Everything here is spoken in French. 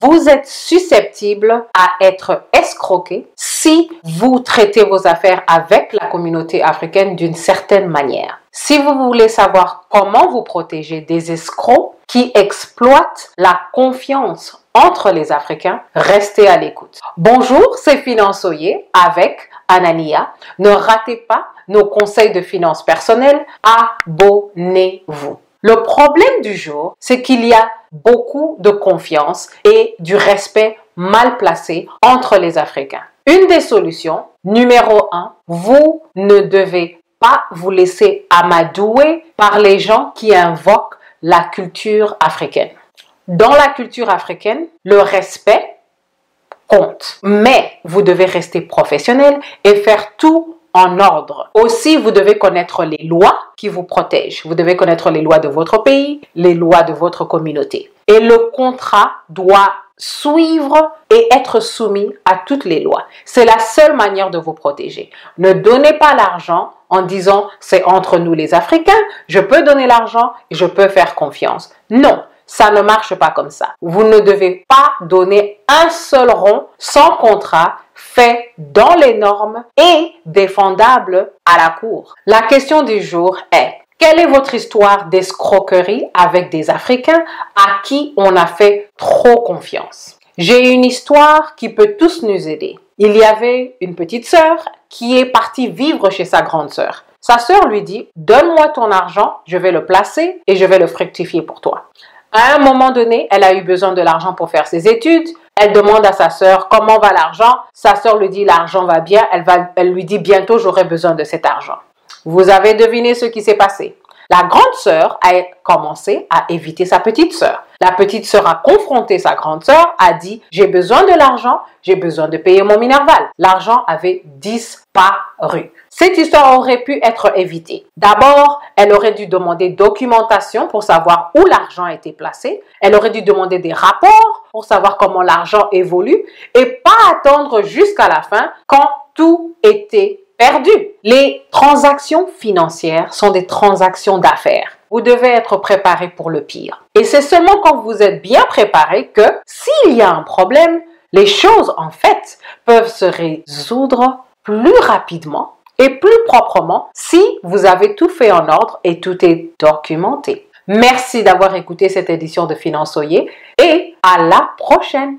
vous êtes susceptible à être escroqué si vous traitez vos affaires avec la communauté africaine d'une certaine manière. Si vous voulez savoir comment vous protéger des escrocs qui exploitent la confiance entre les Africains, restez à l'écoute. Bonjour, c'est Finançoyer avec Anania. Ne ratez pas nos conseils de finances personnelles. Abonnez-vous. Le problème du jour, c'est qu'il y a beaucoup de confiance et du respect mal placé entre les Africains. Une des solutions, numéro un, vous ne devez pas vous laisser amadouer par les gens qui invoquent la culture africaine. Dans la culture africaine, le respect compte, mais vous devez rester professionnel et faire tout en ordre. Aussi, vous devez connaître les lois qui vous protègent. Vous devez connaître les lois de votre pays, les lois de votre communauté. Et le contrat doit suivre et être soumis à toutes les lois. C'est la seule manière de vous protéger. Ne donnez pas l'argent en disant c'est entre nous les Africains, je peux donner l'argent je peux faire confiance. Non, ça ne marche pas comme ça. Vous ne devez pas donner un seul rond sans contrat fait dans les normes et défendable à la cour. La question du jour est quelle est votre histoire d'escroquerie avec des Africains à qui on a fait trop confiance? J'ai une histoire qui peut tous nous aider. Il y avait une petite sœur qui est partie vivre chez sa grande sœur. Sa sœur lui dit, donne-moi ton argent, je vais le placer et je vais le fructifier pour toi. À un moment donné, elle a eu besoin de l'argent pour faire ses études. Elle demande à sa sœur comment va l'argent? Sa sœur lui dit l'argent va bien. Elle, va, elle lui dit bientôt j'aurai besoin de cet argent. Vous avez deviné ce qui s'est passé. La grande sœur a commencé à éviter sa petite sœur. La petite sœur a confronté sa grande sœur, a dit j'ai besoin de l'argent, j'ai besoin de payer mon minerval. L'argent avait disparu. Cette histoire aurait pu être évitée. D'abord, elle aurait dû demander documentation pour savoir où l'argent été placé. Elle aurait dû demander des rapports pour savoir comment l'argent évolue et pas attendre jusqu'à la fin quand tout était perdu. Les transactions financières sont des transactions d'affaires. Vous devez être préparé pour le pire. Et c'est seulement quand vous êtes bien préparé que s'il y a un problème, les choses en fait peuvent se résoudre plus rapidement et plus proprement si vous avez tout fait en ordre et tout est documenté. Merci d'avoir écouté cette édition de Finançoyer et à la prochaine.